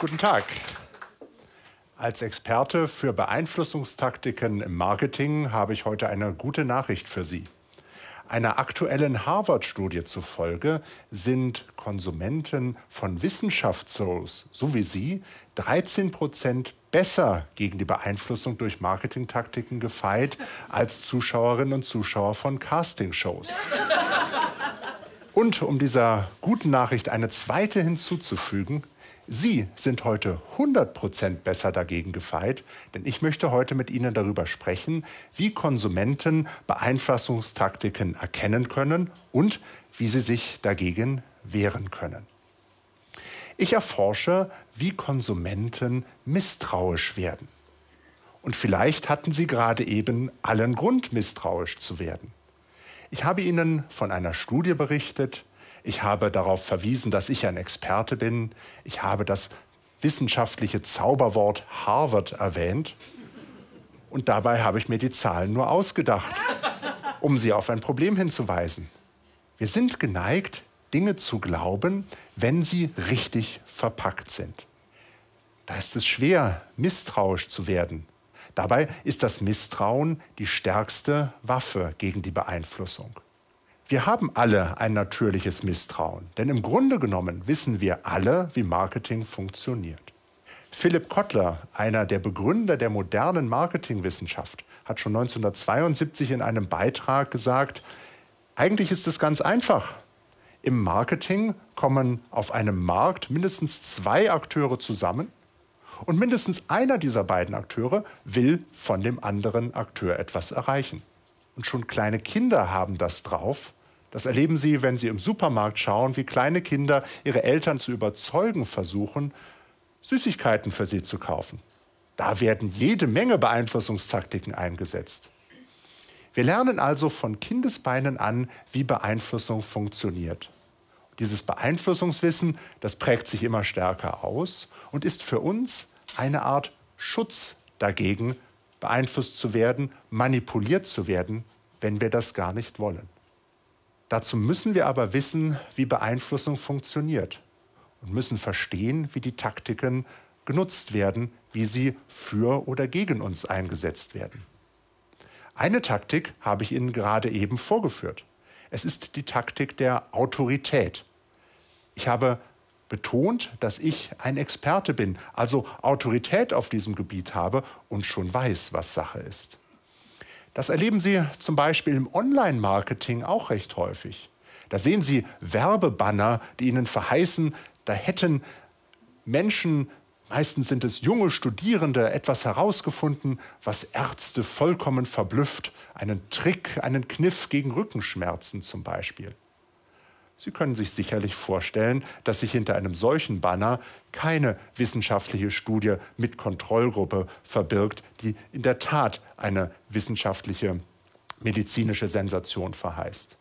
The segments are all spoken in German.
Guten Tag. Als Experte für Beeinflussungstaktiken im Marketing habe ich heute eine gute Nachricht für Sie. Einer aktuellen Harvard-Studie zufolge sind Konsumenten von Wissenschaftsshows, so wie Sie, 13 Prozent besser gegen die Beeinflussung durch Marketingtaktiken gefeit als Zuschauerinnen und Zuschauer von Castingshows. Und um dieser guten Nachricht eine zweite hinzuzufügen, Sie sind heute 100% besser dagegen gefeit, denn ich möchte heute mit Ihnen darüber sprechen, wie Konsumenten Beeinflussungstaktiken erkennen können und wie sie sich dagegen wehren können. Ich erforsche, wie Konsumenten misstrauisch werden. Und vielleicht hatten Sie gerade eben allen Grund, misstrauisch zu werden. Ich habe Ihnen von einer Studie berichtet, ich habe darauf verwiesen, dass ich ein Experte bin. Ich habe das wissenschaftliche Zauberwort Harvard erwähnt. Und dabei habe ich mir die Zahlen nur ausgedacht, um sie auf ein Problem hinzuweisen. Wir sind geneigt, Dinge zu glauben, wenn sie richtig verpackt sind. Da ist es schwer, misstrauisch zu werden. Dabei ist das Misstrauen die stärkste Waffe gegen die Beeinflussung. Wir haben alle ein natürliches Misstrauen, denn im Grunde genommen wissen wir alle, wie Marketing funktioniert. Philipp Kottler, einer der Begründer der modernen Marketingwissenschaft, hat schon 1972 in einem Beitrag gesagt, eigentlich ist es ganz einfach. Im Marketing kommen auf einem Markt mindestens zwei Akteure zusammen und mindestens einer dieser beiden Akteure will von dem anderen Akteur etwas erreichen. Und schon kleine Kinder haben das drauf, das erleben Sie, wenn Sie im Supermarkt schauen, wie kleine Kinder ihre Eltern zu überzeugen versuchen, Süßigkeiten für sie zu kaufen. Da werden jede Menge Beeinflussungstaktiken eingesetzt. Wir lernen also von Kindesbeinen an, wie Beeinflussung funktioniert. Dieses Beeinflussungswissen, das prägt sich immer stärker aus und ist für uns eine Art Schutz dagegen, beeinflusst zu werden, manipuliert zu werden, wenn wir das gar nicht wollen. Dazu müssen wir aber wissen, wie Beeinflussung funktioniert und müssen verstehen, wie die Taktiken genutzt werden, wie sie für oder gegen uns eingesetzt werden. Eine Taktik habe ich Ihnen gerade eben vorgeführt. Es ist die Taktik der Autorität. Ich habe betont, dass ich ein Experte bin, also Autorität auf diesem Gebiet habe und schon weiß, was Sache ist. Das erleben Sie zum Beispiel im Online-Marketing auch recht häufig. Da sehen Sie Werbebanner, die Ihnen verheißen, da hätten Menschen, meistens sind es junge Studierende, etwas herausgefunden, was Ärzte vollkommen verblüfft. Einen Trick, einen Kniff gegen Rückenschmerzen zum Beispiel. Sie können sich sicherlich vorstellen, dass sich hinter einem solchen Banner keine wissenschaftliche Studie mit Kontrollgruppe verbirgt, die in der Tat eine wissenschaftliche medizinische Sensation verheißt.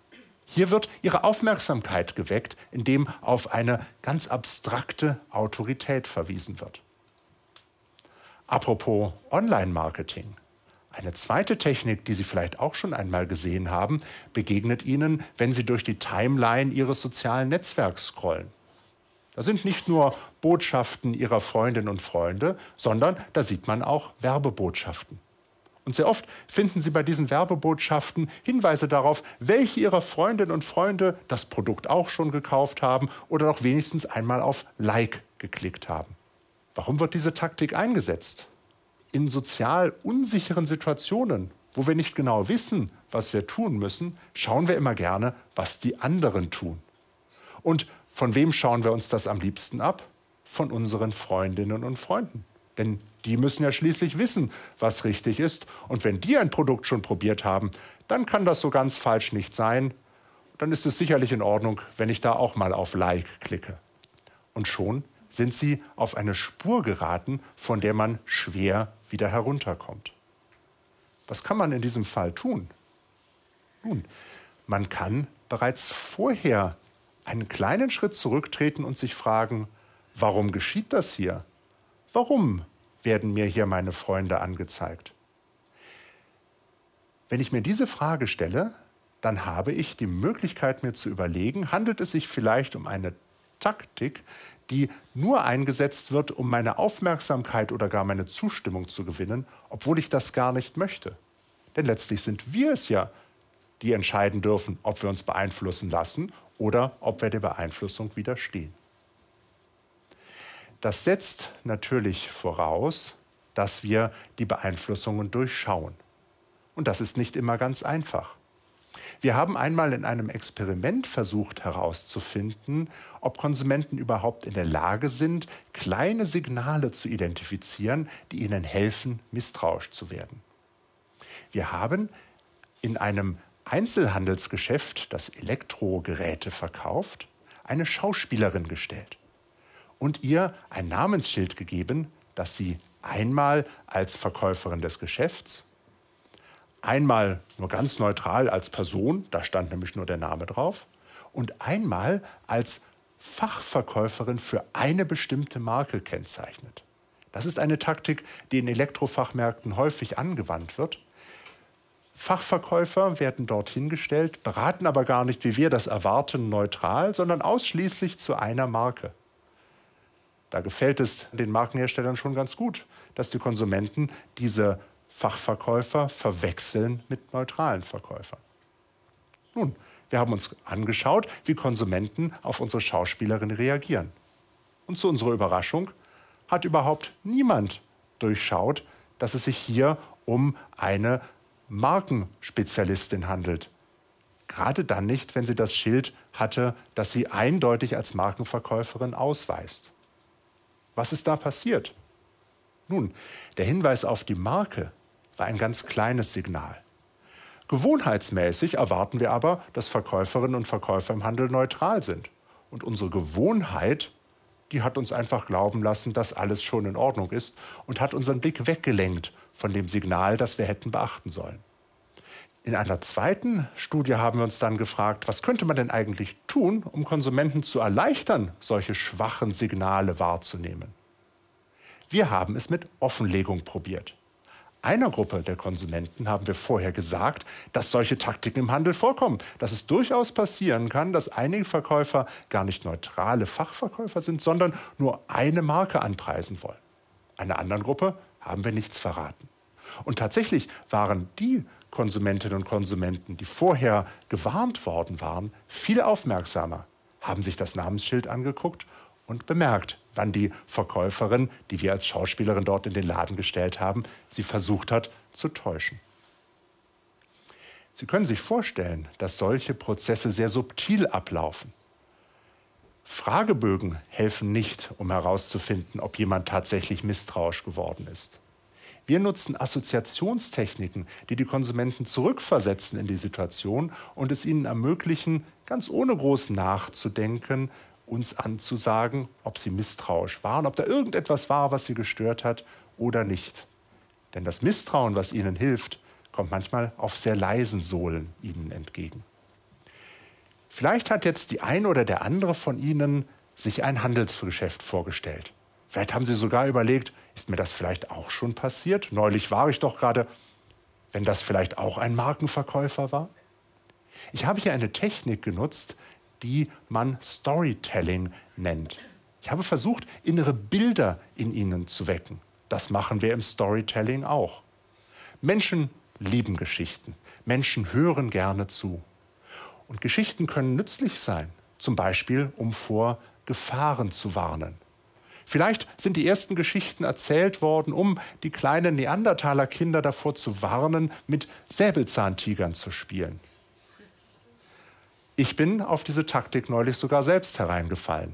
Hier wird ihre Aufmerksamkeit geweckt, indem auf eine ganz abstrakte Autorität verwiesen wird. Apropos Online-Marketing. Eine zweite Technik, die Sie vielleicht auch schon einmal gesehen haben, begegnet Ihnen, wenn Sie durch die Timeline Ihres sozialen Netzwerks scrollen. Da sind nicht nur Botschaften Ihrer Freundinnen und Freunde, sondern da sieht man auch Werbebotschaften. Und sehr oft finden Sie bei diesen Werbebotschaften Hinweise darauf, welche Ihrer Freundinnen und Freunde das Produkt auch schon gekauft haben oder doch wenigstens einmal auf Like geklickt haben. Warum wird diese Taktik eingesetzt? In sozial unsicheren Situationen, wo wir nicht genau wissen, was wir tun müssen, schauen wir immer gerne, was die anderen tun. Und von wem schauen wir uns das am liebsten ab? Von unseren Freundinnen und Freunden. Denn die müssen ja schließlich wissen, was richtig ist. Und wenn die ein Produkt schon probiert haben, dann kann das so ganz falsch nicht sein. Dann ist es sicherlich in Ordnung, wenn ich da auch mal auf Like klicke. Und schon sind sie auf eine Spur geraten, von der man schwer wieder herunterkommt. Was kann man in diesem Fall tun? Nun, man kann bereits vorher einen kleinen Schritt zurücktreten und sich fragen, warum geschieht das hier? Warum werden mir hier meine Freunde angezeigt? Wenn ich mir diese Frage stelle, dann habe ich die Möglichkeit, mir zu überlegen, handelt es sich vielleicht um eine Taktik, die nur eingesetzt wird, um meine Aufmerksamkeit oder gar meine Zustimmung zu gewinnen, obwohl ich das gar nicht möchte. Denn letztlich sind wir es ja, die entscheiden dürfen, ob wir uns beeinflussen lassen oder ob wir der Beeinflussung widerstehen. Das setzt natürlich voraus, dass wir die Beeinflussungen durchschauen. Und das ist nicht immer ganz einfach. Wir haben einmal in einem Experiment versucht herauszufinden, ob Konsumenten überhaupt in der Lage sind, kleine Signale zu identifizieren, die ihnen helfen, misstrauisch zu werden. Wir haben in einem Einzelhandelsgeschäft, das Elektrogeräte verkauft, eine Schauspielerin gestellt und ihr ein Namensschild gegeben, das sie einmal als Verkäuferin des Geschäfts, einmal nur ganz neutral als Person, da stand nämlich nur der Name drauf, und einmal als Fachverkäuferin für eine bestimmte Marke kennzeichnet. Das ist eine Taktik, die in Elektrofachmärkten häufig angewandt wird. Fachverkäufer werden dorthin gestellt, beraten aber gar nicht, wie wir das erwarten, neutral, sondern ausschließlich zu einer Marke. Da gefällt es den Markenherstellern schon ganz gut, dass die Konsumenten diese Fachverkäufer verwechseln mit neutralen Verkäufern. Nun, wir haben uns angeschaut, wie Konsumenten auf unsere Schauspielerin reagieren. Und zu unserer Überraschung hat überhaupt niemand durchschaut, dass es sich hier um eine Markenspezialistin handelt. Gerade dann nicht, wenn sie das Schild hatte, das sie eindeutig als Markenverkäuferin ausweist. Was ist da passiert? Nun, der Hinweis auf die Marke war ein ganz kleines Signal. Gewohnheitsmäßig erwarten wir aber, dass Verkäuferinnen und Verkäufer im Handel neutral sind. Und unsere Gewohnheit, die hat uns einfach glauben lassen, dass alles schon in Ordnung ist und hat unseren Blick weggelenkt von dem Signal, das wir hätten beachten sollen. In einer zweiten Studie haben wir uns dann gefragt, was könnte man denn eigentlich tun, um Konsumenten zu erleichtern, solche schwachen Signale wahrzunehmen. Wir haben es mit Offenlegung probiert. Einer Gruppe der Konsumenten haben wir vorher gesagt, dass solche Taktiken im Handel vorkommen, dass es durchaus passieren kann, dass einige Verkäufer gar nicht neutrale Fachverkäufer sind, sondern nur eine Marke anpreisen wollen. Einer anderen Gruppe haben wir nichts verraten. Und tatsächlich waren die Konsumentinnen und Konsumenten, die vorher gewarnt worden waren, viel aufmerksamer, haben sich das Namensschild angeguckt und bemerkt, wann die Verkäuferin, die wir als Schauspielerin dort in den Laden gestellt haben, sie versucht hat zu täuschen. Sie können sich vorstellen, dass solche Prozesse sehr subtil ablaufen. Fragebögen helfen nicht, um herauszufinden, ob jemand tatsächlich misstrauisch geworden ist. Wir nutzen Assoziationstechniken, die die Konsumenten zurückversetzen in die Situation und es ihnen ermöglichen, ganz ohne groß nachzudenken, uns anzusagen, ob sie misstrauisch waren, ob da irgendetwas war, was sie gestört hat oder nicht. Denn das Misstrauen, was ihnen hilft, kommt manchmal auf sehr leisen Sohlen ihnen entgegen. Vielleicht hat jetzt die eine oder der andere von Ihnen sich ein Handelsgeschäft vorgestellt. Vielleicht haben Sie sogar überlegt, ist mir das vielleicht auch schon passiert? Neulich war ich doch gerade, wenn das vielleicht auch ein Markenverkäufer war? Ich habe hier eine Technik genutzt, die man Storytelling nennt. Ich habe versucht, innere Bilder in ihnen zu wecken. Das machen wir im Storytelling auch. Menschen lieben Geschichten. Menschen hören gerne zu. Und Geschichten können nützlich sein, zum Beispiel um vor Gefahren zu warnen. Vielleicht sind die ersten Geschichten erzählt worden, um die kleinen Neandertaler-Kinder davor zu warnen, mit Säbelzahntigern zu spielen. Ich bin auf diese Taktik neulich sogar selbst hereingefallen.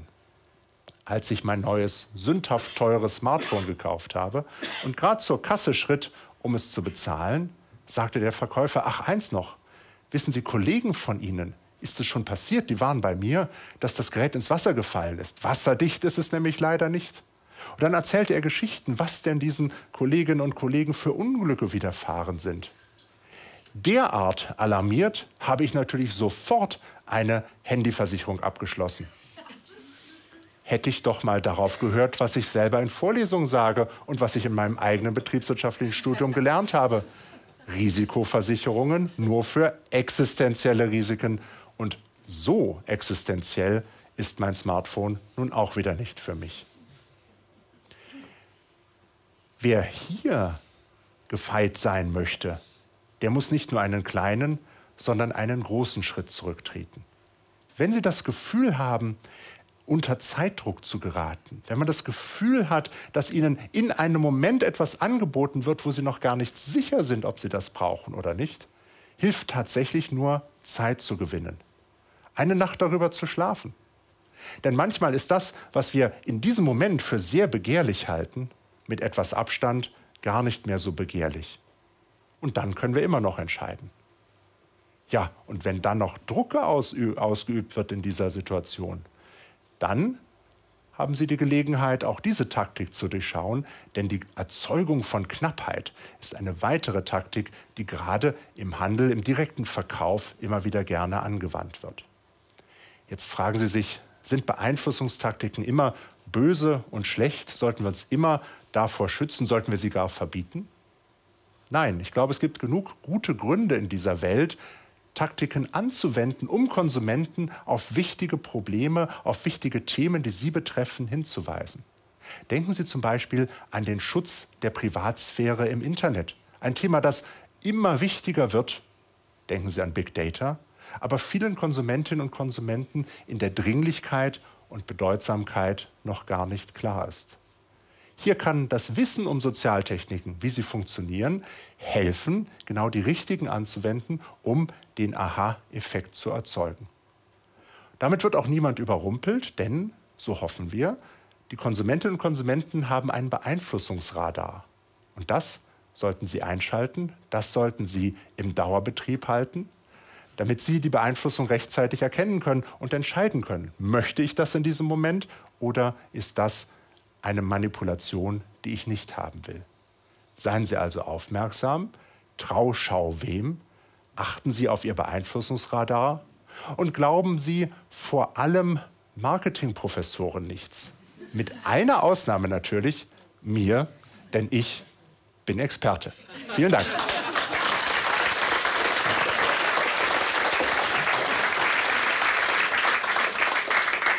Als ich mein neues, sündhaft teures Smartphone gekauft habe und gerade zur Kasse schritt, um es zu bezahlen, sagte der Verkäufer, ach eins noch, wissen Sie, Kollegen von Ihnen, ist es schon passiert, die waren bei mir, dass das Gerät ins Wasser gefallen ist. Wasserdicht ist es nämlich leider nicht. Und dann erzählte er Geschichten, was denn diesen Kolleginnen und Kollegen für Unglücke widerfahren sind. Derart alarmiert habe ich natürlich sofort eine Handyversicherung abgeschlossen. Hätte ich doch mal darauf gehört, was ich selber in Vorlesungen sage und was ich in meinem eigenen betriebswirtschaftlichen Studium gelernt habe. Risikoversicherungen nur für existenzielle Risiken und so existenziell ist mein Smartphone nun auch wieder nicht für mich. Wer hier gefeit sein möchte, der muss nicht nur einen kleinen, sondern einen großen Schritt zurücktreten. Wenn Sie das Gefühl haben, unter Zeitdruck zu geraten, wenn man das Gefühl hat, dass Ihnen in einem Moment etwas angeboten wird, wo Sie noch gar nicht sicher sind, ob Sie das brauchen oder nicht, hilft tatsächlich nur Zeit zu gewinnen. Eine Nacht darüber zu schlafen. Denn manchmal ist das, was wir in diesem Moment für sehr begehrlich halten, mit etwas Abstand gar nicht mehr so begehrlich. Und dann können wir immer noch entscheiden. Ja, und wenn dann noch Druck ausgeübt wird in dieser Situation, dann haben Sie die Gelegenheit, auch diese Taktik zu durchschauen, denn die Erzeugung von Knappheit ist eine weitere Taktik, die gerade im Handel, im direkten Verkauf immer wieder gerne angewandt wird. Jetzt fragen Sie sich, sind Beeinflussungstaktiken immer böse und schlecht? Sollten wir uns immer davor schützen? Sollten wir sie gar verbieten? Nein, ich glaube, es gibt genug gute Gründe in dieser Welt, Taktiken anzuwenden, um Konsumenten auf wichtige Probleme, auf wichtige Themen, die sie betreffen, hinzuweisen. Denken Sie zum Beispiel an den Schutz der Privatsphäre im Internet. Ein Thema, das immer wichtiger wird. Denken Sie an Big Data, aber vielen Konsumentinnen und Konsumenten in der Dringlichkeit und Bedeutsamkeit noch gar nicht klar ist. Hier kann das Wissen um Sozialtechniken, wie sie funktionieren, helfen, genau die richtigen anzuwenden, um den Aha-Effekt zu erzeugen. Damit wird auch niemand überrumpelt, denn, so hoffen wir, die Konsumentinnen und Konsumenten haben einen Beeinflussungsradar. Und das sollten sie einschalten, das sollten sie im Dauerbetrieb halten, damit sie die Beeinflussung rechtzeitig erkennen können und entscheiden können, möchte ich das in diesem Moment oder ist das eine Manipulation, die ich nicht haben will. Seien Sie also aufmerksam, Trauschau wem, achten Sie auf Ihr Beeinflussungsradar und glauben Sie vor allem Marketingprofessoren nichts. Mit einer Ausnahme natürlich, mir, denn ich bin Experte. Vielen Dank.